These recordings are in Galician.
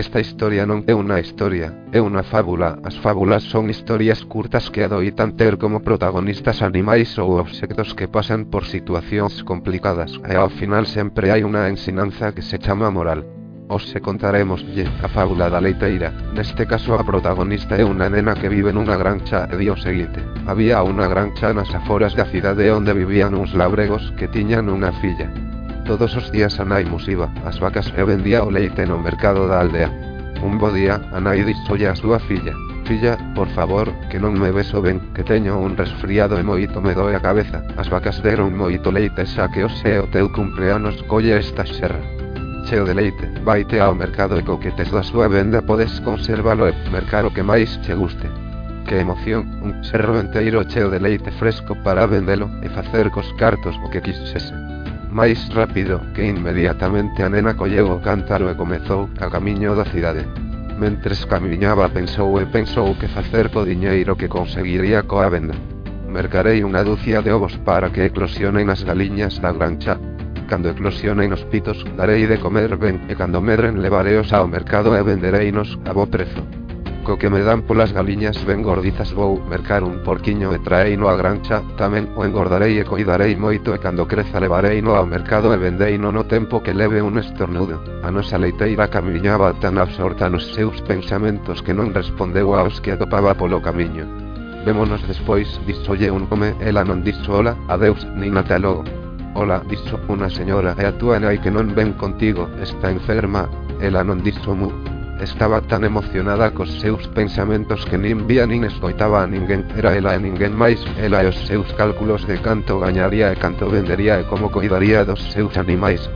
Esta historia non é unha historia, é unha fábula. As fábulas son historias curtas que adoitan ter como protagonistas animais ou obxectos que pasan por situacións complicadas e ao final sempre hai unha ensinanza que se chama moral. Os se contaremos a fábula da leiteira. Neste caso a protagonista é unha nena que vive nunha grancha e di o seguinte. Había unha grancha nas aforas da cidade onde vivían uns labregos que tiñan unha filla. Todos os días Anai musiva, as vacas e vendía o leite no mercado da aldea. Un bo día, Anai dixolle a súa filla. Filla, por favor, que non me beso ben, que teño un resfriado e moito me doe a cabeza. As vacas deron moito leite xa que o e o teu cumpleanos colle esta xerra. Cheo de leite, vaite ao mercado e co que tes da súa venda podes conservalo e mercar o que máis che guste. Que emoción, un xerro enteiro cheo de leite fresco para vendelo e facer cos cartos o que quisese máis rápido, que inmediatamente a nena colleu o cántaro e comezou a camiño da cidade. Mentres camiñaba pensou e pensou que facer co diñeiro que conseguiría coa venda. Mercarei unha dúcia de ovos para que eclosionen as galiñas da grancha. Cando eclosionen os pitos, darei de comer ben, e cando medren levareos ao mercado e vendereinos a bo prezo co que me dan polas galiñas ben gorditas vou mercar un porquiño e traeino á grancha, tamén o engordarei e coidarei moito e cando creza levareino ao mercado e vendeino no tempo que leve un estornudo. A nosa leiteira camiñaba tan absorta nos seus pensamentos que non respondeu aos que atopaba polo camiño. Vémonos despois, dixolle un home, ela non dixo hola, adeus, nin ata logo. Hola, dixo unha señora, e a túa nai que non ven contigo, está enferma, ela non dixo mu, Estaba tan emocionada cos seus pensamentos que nin vía nin escoitaba a ninguén, era ela e ninguén máis, ela e os seus cálculos de canto gañaría e canto vendería e como cuidaría dos seus animais.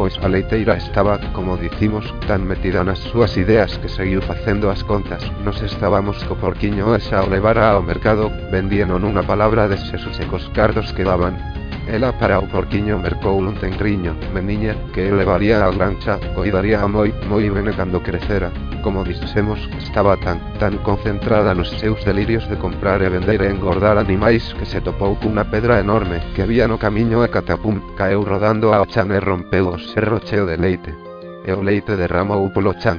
Pois a leiteira estaba, como dicimos, tan metida nas súas ideas que seguiu facendo as contas. Nos estábamos co porquiño e xa o levara ao mercado, vendieron unha palabra de sesos e cos cardos que daban, Ela para o porquiño mercou un tenriño, meniña, que elevaría a grancha, coidaría a moi, moi bene cando crecera. Como dixemos, estaba tan, tan concentrada nos seus delirios de comprar e vender e engordar animais que se topou cunha pedra enorme que había no camiño e catapum, caeu rodando ao chan e rompeu o serro cheo de leite. E o leite derramou polo chan.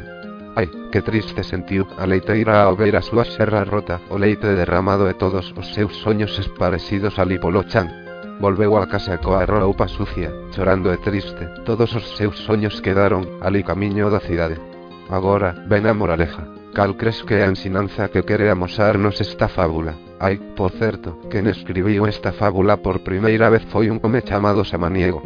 Ai, que triste sentiu a leiteira ao ver a súa serra rota, o leite derramado e todos os seus soños esparecidos ali polo chan. Volveu a casa coa roupa sucia, chorando e triste. Todos os seus soños quedaron ali camiño da cidade. Agora, ven a moraleja. Cal crees que a ensinanza que quere amosarnos esta fábula? Ai, por certo, quen escribiu esta fábula por primeira vez foi un home chamado Samaniego.